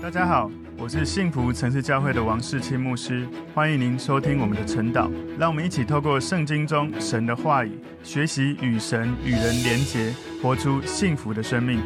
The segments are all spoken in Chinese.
大家好，我是幸福城市教会的王世清牧师，欢迎您收听我们的晨祷。让我们一起透过圣经中神的话语，学习与神与人连结，活出幸福的生命。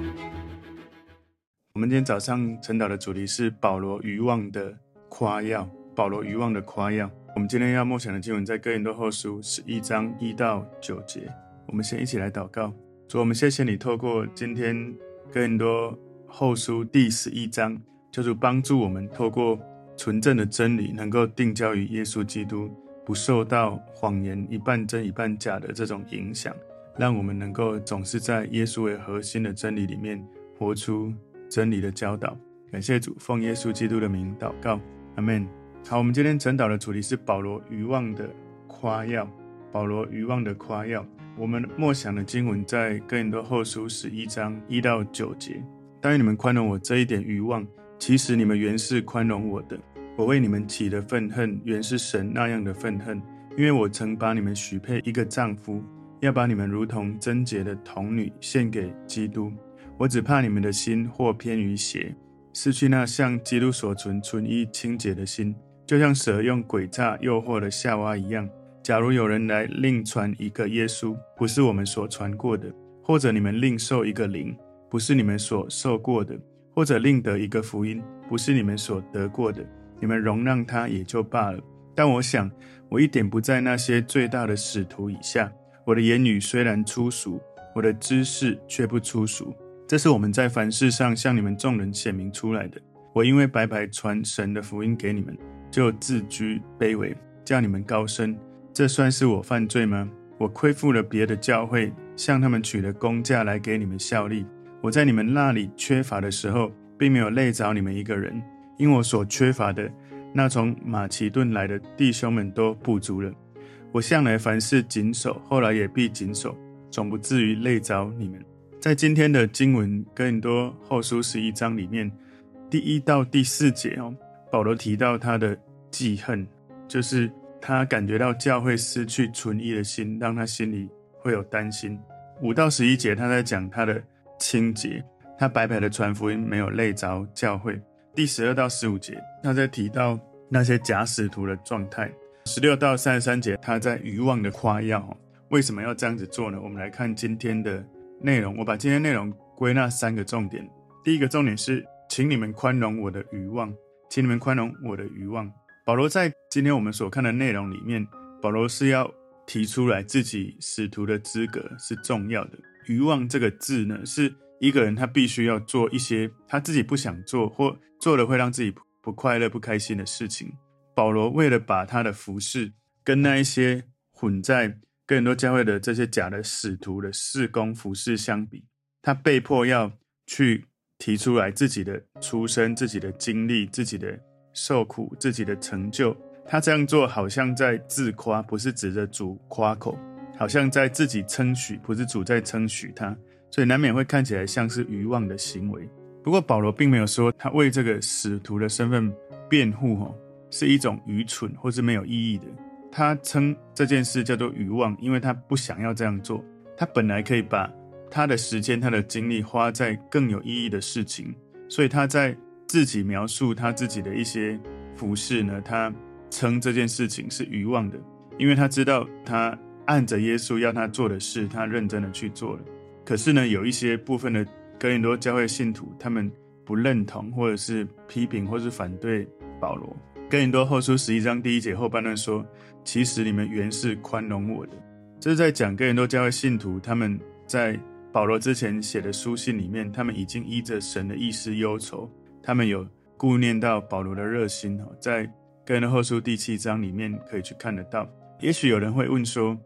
我们今天早上晨祷的主题是保罗愚妄的夸耀。保罗愚妄的夸耀。我们今天要默想的经文在哥林多后书十一章一到九节。我们先一起来祷告。主，我们谢谢你透过今天哥林多后书第十一章。求主帮助我们，透过纯正的真理，能够定交于耶稣基督，不受到谎言一半真一半假的这种影响，让我们能够总是在耶稣为核心的真理里面活出真理的教导。感谢主，奉耶稣基督的名祷告，阿门。好，我们今天晨祷的主题是保罗愚妄的夸耀。保罗愚妄的夸耀，我们默想的经文在哥林多后书十一章一到九节。但愿你们宽容我这一点愚妄。其实你们原是宽容我的，我为你们起的愤恨原是神那样的愤恨，因为我曾把你们许配一个丈夫，要把你们如同贞洁的童女献给基督。我只怕你们的心或偏于邪，失去那向基督所存纯一清洁的心，就像蛇用诡诈诱惑了夏娃一样。假如有人来另传一个耶稣，不是我们所传过的，或者你们另受一个灵，不是你们所受过的。或者另得一个福音，不是你们所得过的，你们容让他也就罢了。但我想，我一点不在那些最大的使徒以下。我的言语虽然粗俗，我的知识却不粗俗。这是我们在凡事上向你们众人显明出来的。我因为白白传神的福音给你们，就自居卑微，叫你们高升。这算是我犯罪吗？我亏负了别的教会，向他们取了工价来给你们效力。我在你们那里缺乏的时候，并没有累着你们一个人，因我所缺乏的，那从马其顿来的弟兄们都补足了。我向来凡事谨守，后来也必谨守，总不至于累着你们。在今天的经文哥林多后书十一章里面，第一到第四节哦，保罗提到他的记恨，就是他感觉到教会失去纯一的心，让他心里会有担心。五到十一节，他在讲他的。清洁，他白白的传福音，没有累着教会。第十二到十五节，他在提到那些假使徒的状态。十六到三十三节，他在欲望的夸耀。为什么要这样子做呢？我们来看今天的内容。我把今天内容归纳三个重点。第一个重点是，请你们宽容我的欲望，请你们宽容我的欲望。保罗在今天我们所看的内容里面，保罗是要提出来自己使徒的资格是重要的。欲望这个字呢，是一个人他必须要做一些他自己不想做或做了会让自己不快乐、不开心的事情。保罗为了把他的服饰跟那一些混在哥林多教会的这些假的使徒的事工服饰相比，他被迫要去提出来自己的出身、自己的经历、自己的受苦、自己的成就。他这样做好像在自夸，不是指着主夸口。好像在自己称许，不是主在称许他，所以难免会看起来像是愚妄的行为。不过保罗并没有说他为这个使徒的身份辩护，哦，是一种愚蠢或是没有意义的。他称这件事叫做愚妄，因为他不想要这样做。他本来可以把他的时间、他的精力花在更有意义的事情，所以他在自己描述他自己的一些服饰呢，他称这件事情是愚妄的，因为他知道他。按着耶稣要他做的事，他认真的去做了。可是呢，有一些部分的哥林多教会信徒，他们不认同，或者是批评，或是反对保罗。哥林多后书十一章第一节后半段说：“其实你们原是宽容我的。”这是在讲哥林多教会信徒他们在保罗之前写的书信里面，他们已经依着神的意思忧愁，他们有顾念到保罗的热心。在哥林多后书第七章里面可以去看得到。也许有人会问说：“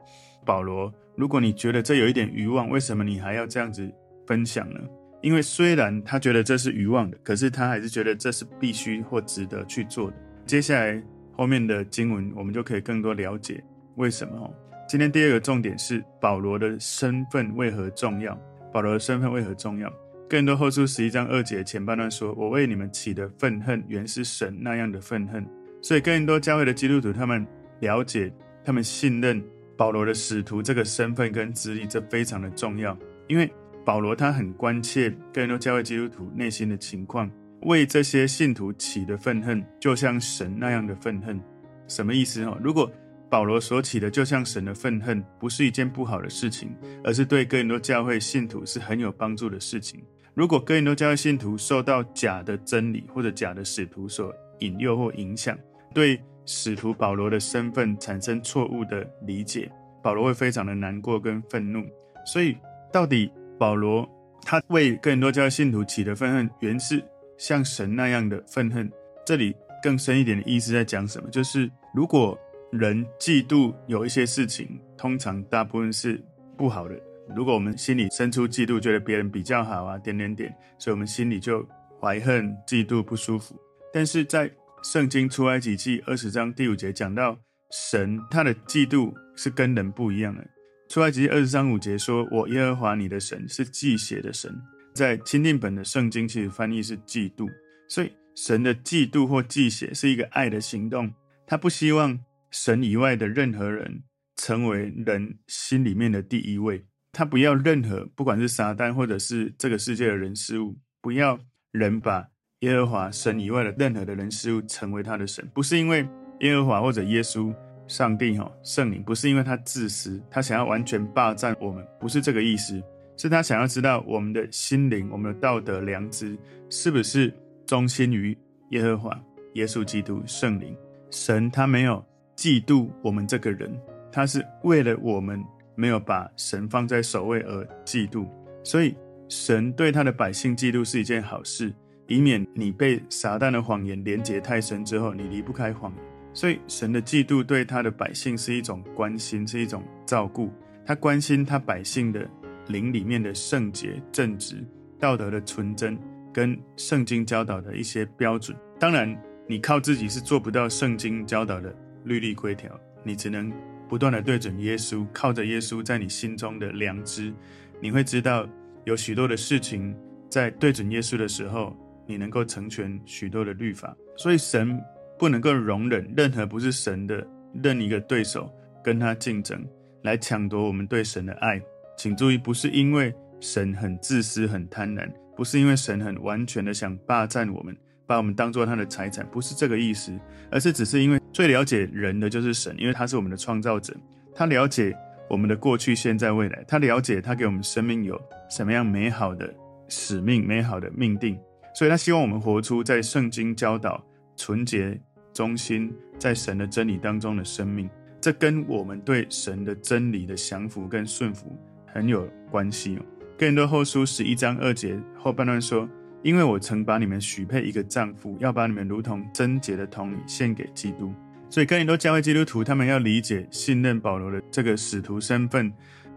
保罗，如果你觉得这有一点愚妄，为什么你还要这样子分享呢？”因为虽然他觉得这是愚妄的，可是他还是觉得这是必须或值得去做的。接下来后面的经文，我们就可以更多了解为什么。今天第二个重点是保罗的身份为何重要？保罗的身份为何重要？更多后书十一章二节前半段说：“我为你们起的愤恨，原是神那样的愤恨。”所以更多教会的基督徒他们了解。他们信任保罗的使徒这个身份跟资历，这非常的重要。因为保罗他很关切哥林多教会基督徒内心的情况。为这些信徒起的愤恨，就像神那样的愤恨。什么意思？哈，如果保罗所起的就像神的愤恨，不是一件不好的事情，而是对哥林多教会信徒是很有帮助的事情。如果哥林多教会信徒受到假的真理或者假的使徒所引诱或影响，对使徒保罗的身份产生错误的理解，保罗会非常的难过跟愤怒。所以，到底保罗他为更多教会信徒起的愤恨，原是像神那样的愤恨？这里更深一点的意思在讲什么？就是如果人嫉妒有一些事情，通常大部分是不好的。如果我们心里生出嫉妒，觉得别人比较好啊，点点点，所以我们心里就怀恨、嫉妒、不舒服。但是在圣经出埃及记二十章第五节讲到，神他的嫉妒是跟人不一样的。出埃及记二十章五节说：“我耶和华你的神是忌血的神。”在钦定本的圣经其实翻译是嫉妒，所以神的嫉妒或忌血是一个爱的行动，他不希望神以外的任何人成为人心里面的第一位。他不要任何，不管是撒旦或者是这个世界的人事物，不要人把耶和华神以外的任何的人事物成为他的神。不是因为耶和华或者耶稣、上帝、哈圣灵，不是因为他自私，他想要完全霸占我们，不是这个意思。是他想要知道我们的心灵、我们的道德良知是不是忠心于耶和华、耶稣基督、圣灵。神他没有嫉妒我们这个人，他是为了我们。没有把神放在首位而嫉妒，所以神对他的百姓嫉妒是一件好事，以免你被撒旦的谎言连结太深之后，你离不开谎言。所以神的嫉妒对他的百姓是一种关心，是一种照顾。他关心他百姓的灵里面的圣洁、正直、道德的纯真，跟圣经教导的一些标准。当然，你靠自己是做不到圣经教导的律例规条，你只能。不断地对准耶稣，靠着耶稣在你心中的良知，你会知道有许多的事情在对准耶稣的时候，你能够成全许多的律法。所以神不能够容忍任何不是神的任一个对手跟他竞争，来抢夺我们对神的爱。请注意，不是因为神很自私、很贪婪，不是因为神很完全的想霸占我们。把我们当做他的财产，不是这个意思，而是只是因为最了解人的就是神，因为他是我们的创造者，他了解我们的过去、现在、未来，他了解他给我们生命有什么样美好的使命、美好的命定，所以他希望我们活出在圣经教导、纯洁、忠心，在神的真理当中的生命。这跟我们对神的真理的降服跟顺服很有关系哦。哥林多后书十一章二节后半段说。因为我曾把你们许配一个丈夫，要把你们如同贞洁的童女献给基督。所以，哥林多教会基督徒他们要理解、信任保罗的这个使徒身份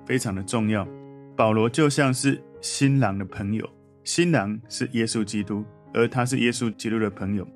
非常的重要。保罗就像是新郎的朋友，新郎是耶稣基督，而他是耶稣基督的朋友。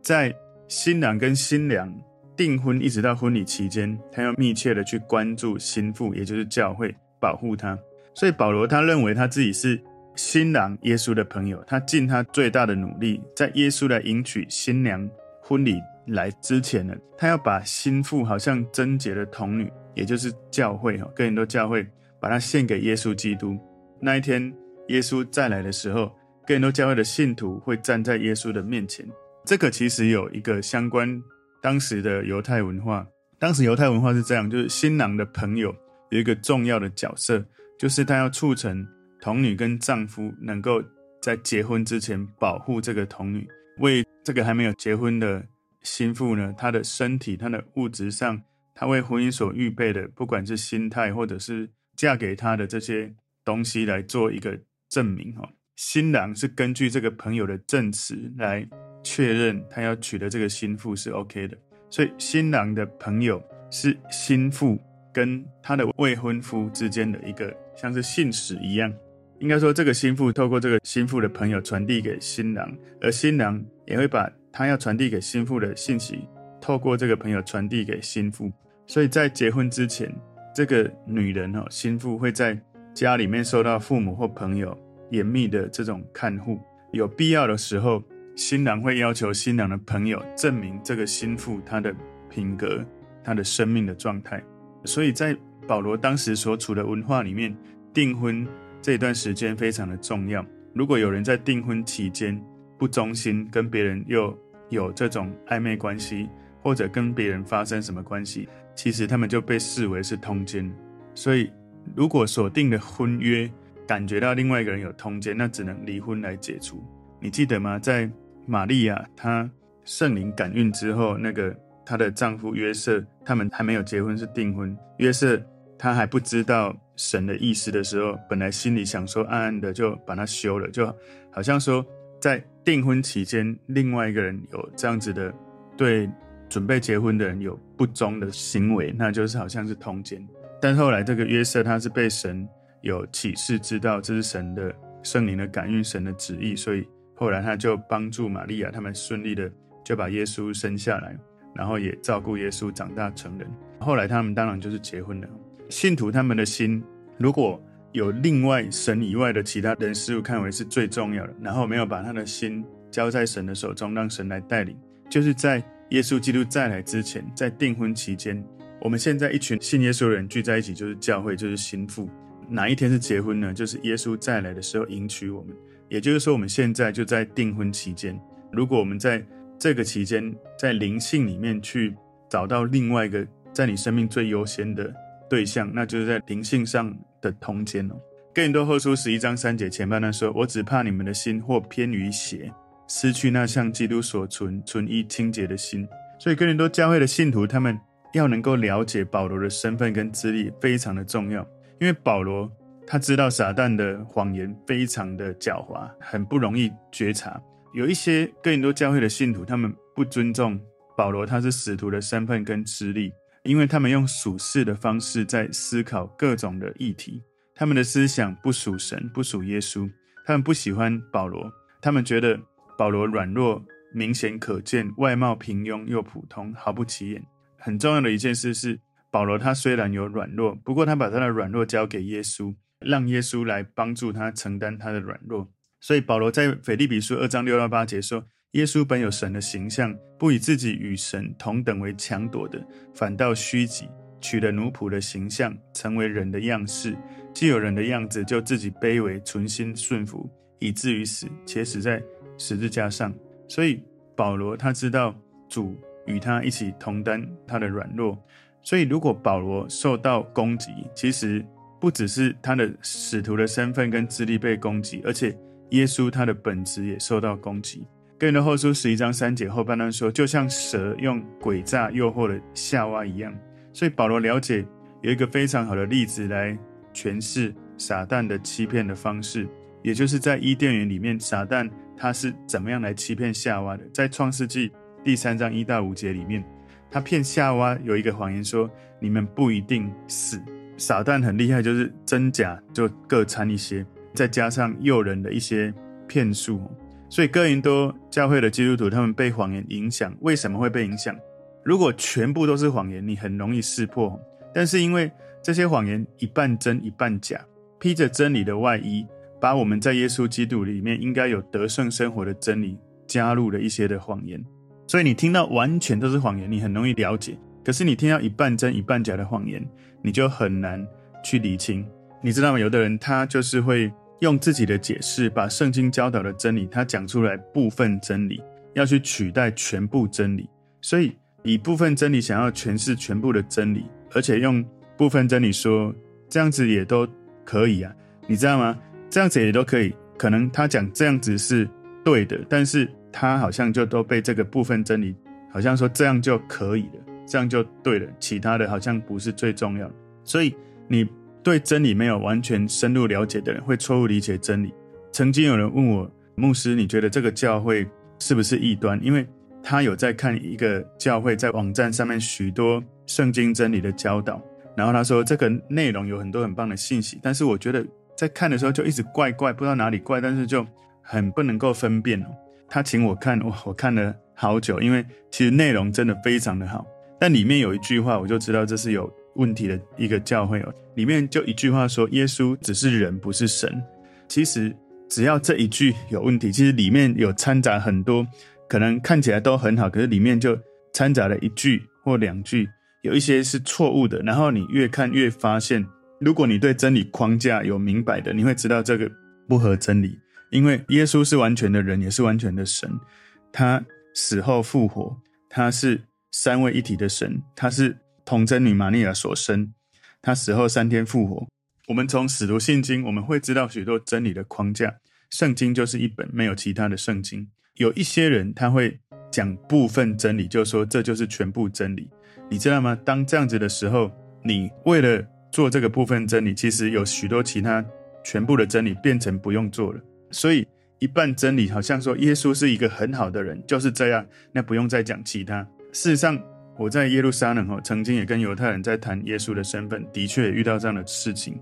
在新郎跟新娘订婚一直到婚礼期间，他要密切的去关注新妇，也就是教会，保护她。所以，保罗他认为他自己是。新郎耶稣的朋友，他尽他最大的努力，在耶稣来迎娶新娘婚礼来之前呢，他要把新妇好像贞洁的童女，也就是教会哈，哥林多教会，把她献给耶稣基督。那一天耶稣再来的时候，更多教会的信徒会站在耶稣的面前。这个其实有一个相关当时的犹太文化，当时犹太文化是这样，就是新郎的朋友有一个重要的角色，就是他要促成。童女跟丈夫能够在结婚之前保护这个童女，为这个还没有结婚的新妇呢，她的身体、她的物质上，她为婚姻所预备的，不管是心态或者是嫁给他的这些东西来做一个证明。哈，新郎是根据这个朋友的证词来确认他要娶的这个新妇是 OK 的，所以新郎的朋友是新妇跟他的未婚夫之间的一个像是信使一样。应该说，这个新妇透过这个新妇的朋友传递给新郎，而新郎也会把他要传递给新妇的信息，透过这个朋友传递给新妇。所以在结婚之前，这个女人哦，新妇会在家里面受到父母或朋友严密的这种看护。有必要的时候，新郎会要求新郎的朋友证明这个新妇她的品格、她的生命的状态。所以在保罗当时所处的文化里面，订婚。这段时间非常的重要。如果有人在订婚期间不忠心，跟别人又有这种暧昧关系，或者跟别人发生什么关系，其实他们就被视为是通奸。所以，如果所定的婚约感觉到另外一个人有通奸，那只能离婚来解除。你记得吗？在玛利亚她圣灵感孕之后，那个她的丈夫约瑟，他们还没有结婚，是订婚。约瑟他还不知道神的意思的时候，本来心里想说暗暗的就把他休了，就好像说在订婚期间，另外一个人有这样子的对准备结婚的人有不忠的行为，那就是好像是通奸。但后来这个约瑟他是被神有启示，知道这是神的圣灵的感应，神的旨意，所以后来他就帮助玛利亚，他们顺利的就把耶稣生下来，然后也照顾耶稣长大成人。后来他们当然就是结婚了。信徒他们的心，如果有另外神以外的其他人事物看为是最重要的，然后没有把他的心交在神的手中，让神来带领，就是在耶稣基督再来之前，在订婚期间，我们现在一群信耶稣的人聚在一起，就是教会，就是心腹。哪一天是结婚呢？就是耶稣再来的时候迎娶我们。也就是说，我们现在就在订婚期间。如果我们在这个期间，在灵性里面去找到另外一个在你生命最优先的。对象，那就是在灵性上的通奸哦。哥林多后书十一章三节前半段说：“我只怕你们的心或偏于邪，失去那像基督所存纯一清洁的心。”所以哥林多教会的信徒，他们要能够了解保罗的身份跟资历非常的重要，因为保罗他知道撒旦的谎言非常的狡猾，很不容易觉察。有一些哥林多教会的信徒，他们不尊重保罗，他是使徒的身份跟资历。因为他们用属世的方式在思考各种的议题，他们的思想不属神，不属耶稣。他们不喜欢保罗，他们觉得保罗软弱，明显可见，外貌平庸又普通，毫不起眼。很重要的一件事是，保罗他虽然有软弱，不过他把他的软弱交给耶稣，让耶稣来帮助他承担他的软弱。所以保罗在腓立比书二章六到八节说。耶稣本有神的形象，不以自己与神同等为强夺的，反倒虚己，取了奴仆的形象，成为人的样式。既有人的样子，就自己卑微，存心顺服，以至于死，且死在十字架上。所以保罗他知道主与他一起同担他的软弱。所以如果保罗受到攻击，其实不只是他的使徒的身份跟资历被攻击，而且耶稣他的本质也受到攻击。哥林多后书十一章三节后半段说，就像蛇用诡诈诱惑了夏娃一样。所以保罗了解有一个非常好的例子来诠释撒旦的欺骗的方式，也就是在伊甸园里面，撒旦他是怎么样来欺骗夏娃的。在创世纪第三章一到五节里面，他骗夏娃有一个谎言说，你们不一定死。撒旦很厉害，就是真假就各掺一些，再加上诱人的一些骗术。所以哥林多教会的基督徒，他们被谎言影响。为什么会被影响？如果全部都是谎言，你很容易识破。但是因为这些谎言一半真一半假，披着真理的外衣，把我们在耶稣基督里面应该有得胜生活的真理加入了一些的谎言。所以你听到完全都是谎言，你很容易了解。可是你听到一半真一半假的谎言，你就很难去理清。你知道吗？有的人他就是会。用自己的解释，把圣经教导的真理，他讲出来部分真理，要去取代全部真理。所以以部分真理想要诠释全部的真理，而且用部分真理说这样子也都可以啊，你知道吗？这样子也都可以。可能他讲这样子是对的，但是他好像就都被这个部分真理，好像说这样就可以了，这样就对了，其他的好像不是最重要的。所以你。对真理没有完全深入了解的人，会错误理解真理。曾经有人问我，牧师，你觉得这个教会是不是异端？因为他有在看一个教会在网站上面许多圣经真理的教导，然后他说这个内容有很多很棒的信息，但是我觉得在看的时候就一直怪怪，不知道哪里怪，但是就很不能够分辨。他请我看，哇，我看了好久，因为其实内容真的非常的好，但里面有一句话，我就知道这是有。问题的一个教会哦，里面就一句话说，耶稣只是人，不是神。其实只要这一句有问题，其实里面有掺杂很多，可能看起来都很好，可是里面就掺杂了一句或两句，有一些是错误的。然后你越看越发现，如果你对真理框架有明白的，你会知道这个不合真理。因为耶稣是完全的人，也是完全的神。他死后复活，他是三位一体的神，他是童贞女玛利亚所生，他死后三天复活。我们从使徒信经，我们会知道许多真理的框架。圣经就是一本没有其他的圣经。有一些人他会讲部分真理，就说这就是全部真理。你知道吗？当这样子的时候，你为了做这个部分真理，其实有许多其他全部的真理变成不用做了。所以一半真理好像说耶稣是一个很好的人，就是这样，那不用再讲其他。事实上，我在耶路撒冷哦，曾经也跟犹太人在谈耶稣的身份，的确也遇到这样的事情。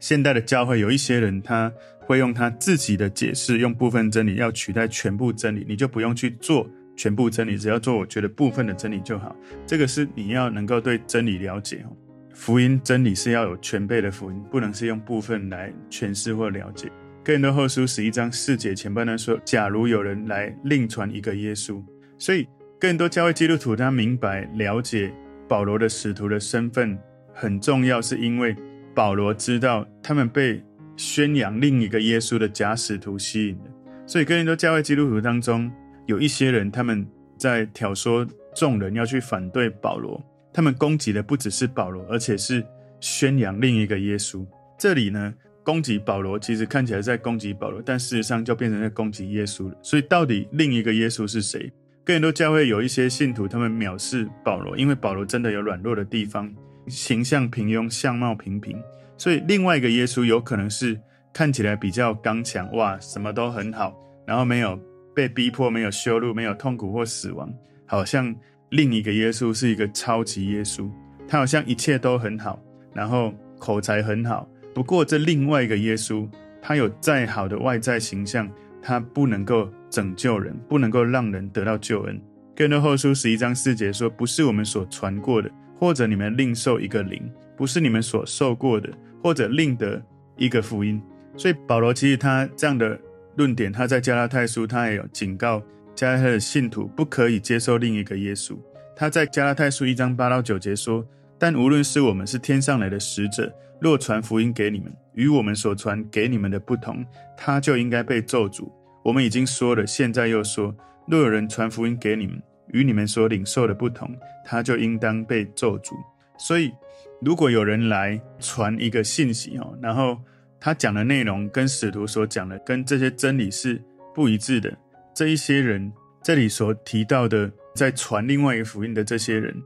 现代的教会有一些人，他会用他自己的解释，用部分真理要取代全部真理，你就不用去做全部真理，只要做我觉得部分的真理就好。这个是你要能够对真理了解哦。福音真理是要有全备的福音，不能是用部分来诠释或了解。哥林多后书十一章四节前半段说：“假如有人来另传一个耶稣，所以哥林多教会基督徒他明白了解保罗的使徒的身份很重要，是因为。”保罗知道他们被宣扬另一个耶稣的假使徒吸引了，所以哥林多教会基督徒当中有一些人，他们在挑唆众人要去反对保罗。他们攻击的不只是保罗，而且是宣扬另一个耶稣。这里呢，攻击保罗其实看起来在攻击保罗，但事实上就变成在攻击耶稣了。所以到底另一个耶稣是谁？更多教会有一些信徒，他们藐视保罗，因为保罗真的有软弱的地方。形象平庸，相貌平平，所以另外一个耶稣有可能是看起来比较刚强，哇，什么都很好，然后没有被逼迫，没有羞辱，没有痛苦或死亡，好像另一个耶稣是一个超级耶稣，他好像一切都很好，然后口才很好。不过这另外一个耶稣，他有再好的外在形象，他不能够拯救人，不能够让人得到救恩。哥林多后书十一章四节说：“不是我们所传过的。”或者你们另受一个灵，不是你们所受过的，或者另得一个福音。所以保罗其实他这样的论点，他在加拉太书他也有警告加拉太的信徒不可以接受另一个耶稣。他在加拉太书一章八到九节说：“但无论是我们是天上来的使者，若传福音给你们，与我们所传给你们的不同，他就应该被咒诅。我们已经说了，现在又说：若有人传福音给你们，与你们所领受的不同，他就应当被咒诅。所以，如果有人来传一个信息哦，然后他讲的内容跟使徒所讲的、跟这些真理是不一致的，这一些人这里所提到的，在传另外一个福音的这些人，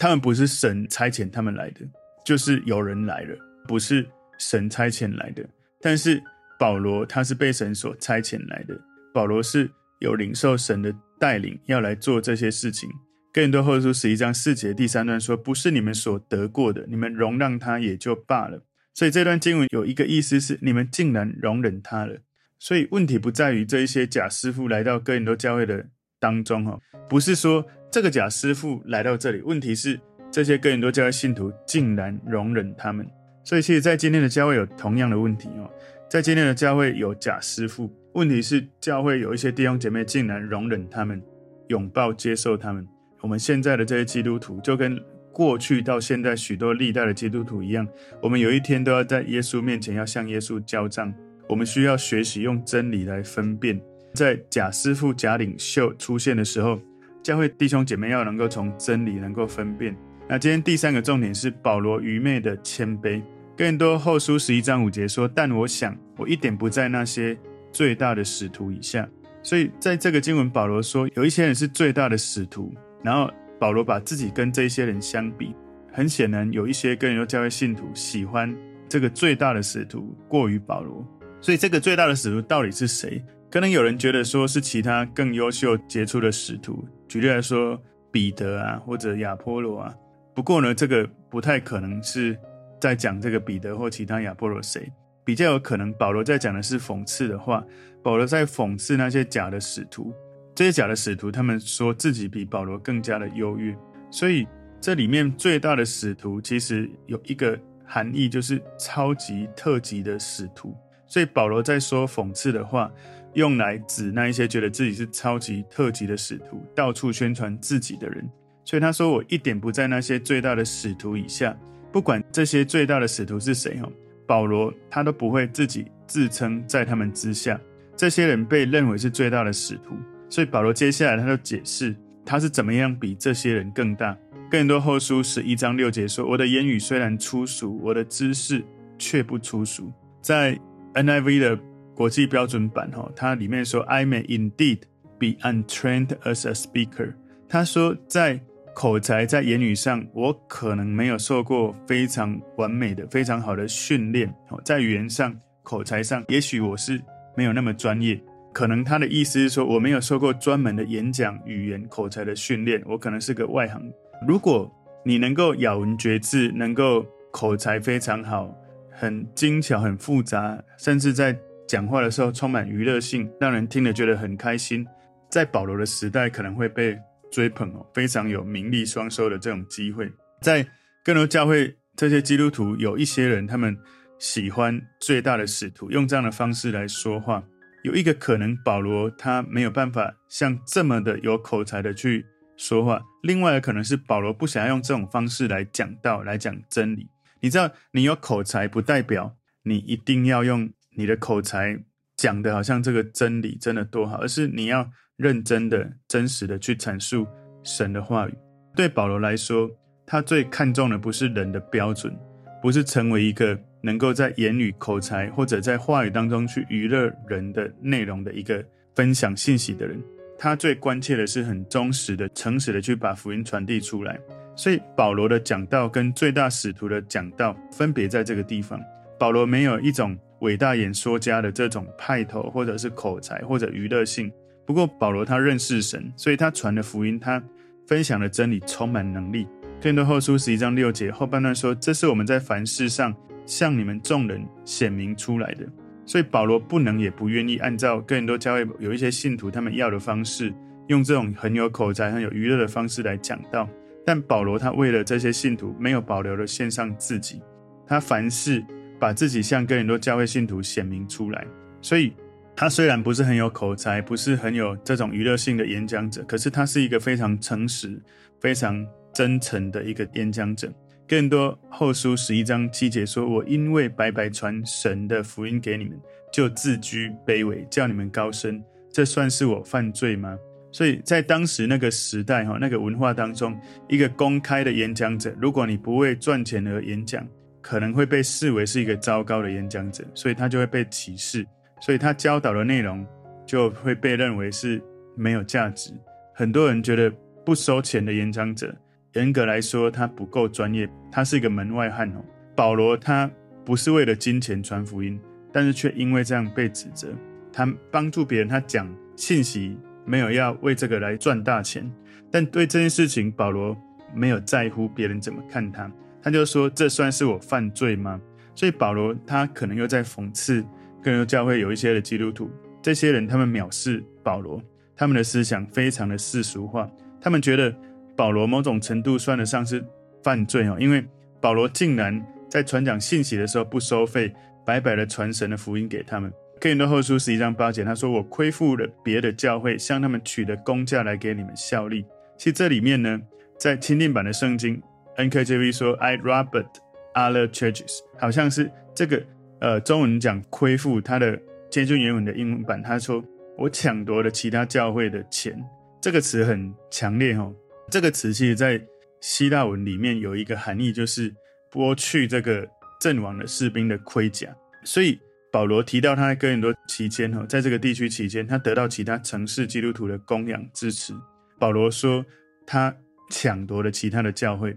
他们不是神差遣他们来的，就是有人来了，不是神差遣来的。但是保罗他是被神所差遣来的，保罗是有领受神的。带领要来做这些事情。哥林多后书十一章四节第三段说：“不是你们所得过的，你们容让他也就罢了。”所以这段经文有一个意思是：你们竟然容忍他了。所以问题不在于这一些假师傅来到哥林多教会的当中，哈，不是说这个假师傅来到这里，问题是这些哥林多教会信徒竟然容忍他们。所以，其实，在今天的教会有同样的问题哦，在今天的教会有假师傅。问题是，教会有一些弟兄姐妹竟然容忍他们，拥抱接受他们。我们现在的这些基督徒，就跟过去到现在许多历代的基督徒一样，我们有一天都要在耶稣面前要向耶稣交账。我们需要学习用真理来分辨，在假师傅、假领袖出现的时候，教会弟兄姐妹要能够从真理能够分辨。那今天第三个重点是保罗愚昧的谦卑。哥林多后书十一章五节说：“但我想，我一点不在那些。”最大的使徒以下，所以在这个经文，保罗说有一些人是最大的使徒，然后保罗把自己跟这些人相比，很显然有一些哥林多教会信徒喜欢这个最大的使徒过于保罗，所以这个最大的使徒到底是谁？可能有人觉得说是其他更优秀杰出的使徒，举例来说彼得啊，或者亚波罗啊。不过呢，这个不太可能是在讲这个彼得或其他亚波罗谁。比较有可能，保罗在讲的是讽刺的话。保罗在讽刺那些假的使徒，这些假的使徒，他们说自己比保罗更加的优越。所以这里面最大的使徒，其实有一个含义，就是超级特级的使徒。所以保罗在说讽刺的话，用来指那一些觉得自己是超级特级的使徒，到处宣传自己的人。所以他说：“我一点不在那些最大的使徒以下，不管这些最大的使徒是谁。”哈。保罗他都不会自己自称在他们之下，这些人被认为是最大的使徒，所以保罗接下来他就解释他是怎么样比这些人更大。更多后书十一章六节说：“我的言语虽然粗俗，我的知识却不粗俗。”在 NIV 的国际标准版哈，它里面说：“I may indeed be untrained as a speaker。”他说，在口才、在言语上，我可能没有受过非常完美的、非常好的训练。在语言上、口才上，也许我是没有那么专业。可能他的意思是说，我没有受过专门的演讲、语言、口才的训练，我可能是个外行。如果你能够咬文嚼字，能够口才非常好，很精巧、很复杂，甚至在讲话的时候充满娱乐性，让人听了觉得很开心，在保罗的时代可能会被追捧哦，非常有名利双收的这种机会。在更多教会，这些基督徒有一些人，他们喜欢最大的使徒，用这样的方式来说话。有一个可能，保罗他没有办法像这么的有口才的去。说话，另外的可能是保罗不想要用这种方式来讲道，来讲真理。你知道，你有口才不代表你一定要用你的口才讲的好像这个真理真的多好，而是你要认真的、真实的去阐述神的话语。对保罗来说，他最看重的不是人的标准，不是成为一个能够在言语、口才或者在话语当中去娱乐人的内容的一个分享信息的人。他最关切的是很忠实的、诚实的去把福音传递出来，所以保罗的讲道跟最大使徒的讲道分别在这个地方。保罗没有一种伟大演说家的这种派头，或者是口才，或者娱乐性。不过保罗他认识神，所以他传的福音，他分享的真理充满能力。哥林多后书十一章六节后半段说：“这是我们在凡事上向你们众人显明出来的。”所以保罗不能也不愿意按照哥林多教会有一些信徒他们要的方式，用这种很有口才、很有娱乐的方式来讲道。但保罗他为了这些信徒，没有保留的献上自己，他凡事把自己向哥林多教会信徒显明出来。所以他虽然不是很有口才，不是很有这种娱乐性的演讲者，可是他是一个非常诚实、非常真诚的一个演讲者。哥林多后书十一章七节说：“我因为白白传神的福音给你们，就自居卑微，叫你们高升，这算是我犯罪吗？”所以在当时那个时代哈，那个文化当中，一个公开的演讲者，如果你不为赚钱而演讲，可能会被视为是一个糟糕的演讲者，所以他就会被歧视，所以他教导的内容就会被认为是没有价值。很多人觉得不收钱的演讲者。严格来说，他不够专业，他是一个门外汉哦。保罗他不是为了金钱传福音，但是却因为这样被指责。他帮助别人，他讲信息没有要为这个来赚大钱，但对这件事情，保罗没有在乎别人怎么看他，他就说：“这算是我犯罪吗？”所以保罗他可能又在讽刺，更有教会有一些的基督徒，这些人他们藐视保罗，他们的思想非常的世俗化，他们觉得。保罗某种程度算得上是犯罪哦，因为保罗竟然在传讲信息的时候不收费，白白的传神的福音给他们。哥林多后书十一章八节，他说：“我亏负了别的教会，向他们取的工价来给你们效力。”其实这里面呢，在钦定版的圣经 NKJV 说：“I Robert other churches”，好像是这个呃中文讲亏负，它的接近原文的英文版，他说：“我抢夺了其他教会的钱。”这个词很强烈哦。这个词其实，在希腊文里面有一个含义，就是剥去这个阵亡的士兵的盔甲。所以保罗提到他在哥林多期间，哈，在这个地区期间，他得到其他城市基督徒的供养支持。保罗说他抢夺了其他的教会，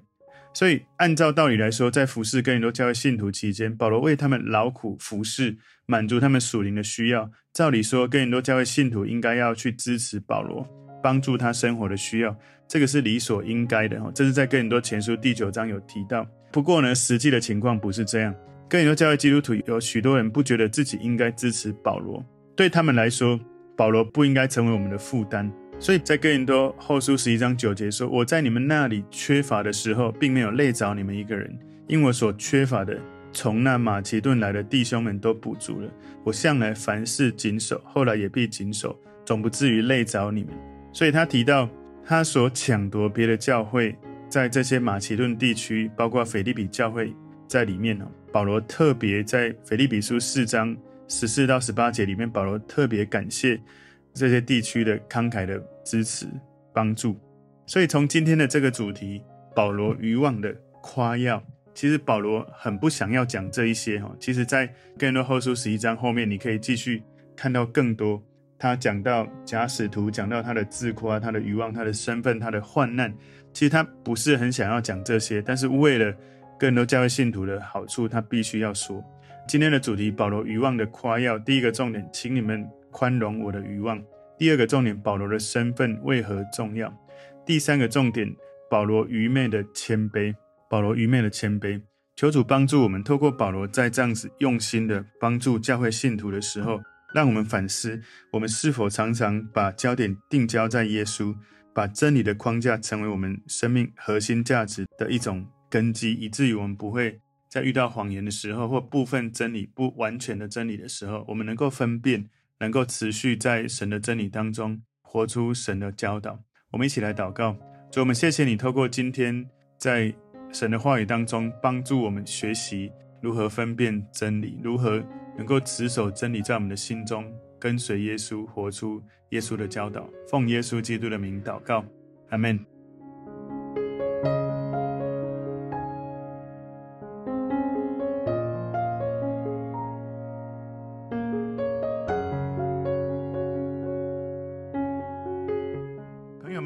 所以按照道理来说，在服侍哥林多教会信徒期间，保罗为他们劳苦服侍，满足他们属灵的需要。照理说，哥林多教会信徒应该要去支持保罗，帮助他生活的需要。这个是理所应该的哈，这是在哥林多前书第九章有提到。不过呢，实际的情况不是这样。哥林多教会基督徒有许多人不觉得自己应该支持保罗，对他们来说，保罗不应该成为我们的负担。所以在哥林多后书十一章九节说：“我在你们那里缺乏的时候，并没有累着你们一个人，因我所缺乏的，从那马其顿来的弟兄们都补足了。我向来凡事谨守，后来也必谨守，总不至于累着你们。”所以他提到。他所抢夺别的教会，在这些马其顿地区，包括腓利比教会在里面哦。保罗特别在腓利比书四章十四到十八节里面，保罗特别感谢这些地区的慷慨的支持帮助。所以从今天的这个主题，保罗愚妄的夸耀，其实保罗很不想要讲这一些哈。其实，在哥林多后书十一章后面，你可以继续看到更多。他讲到假使徒，讲到他的自夸、他的愚妄、他的身份、他的患难，其实他不是很想要讲这些，但是为了更多教会信徒的好处，他必须要说。今天的主题，保罗愚妄的夸耀。第一个重点，请你们宽容我的愚妄。第二个重点，保罗的身份为何重要？第三个重点，保罗愚昧的谦卑。保罗愚昧的谦卑，求主帮助我们，透过保罗在这样子用心的帮助教会信徒的时候。让我们反思，我们是否常常把焦点定焦在耶稣，把真理的框架成为我们生命核心价值的一种根基，以至于我们不会在遇到谎言的时候，或部分真理不完全的真理的时候，我们能够分辨，能够持续在神的真理当中活出神的教导。我们一起来祷告，主，我们谢谢你透过今天在神的话语当中帮助我们学习如何分辨真理，如何。能够持守真理，在我们的心中跟随耶稣，活出耶稣的教导。奉耶稣基督的名祷告，阿门。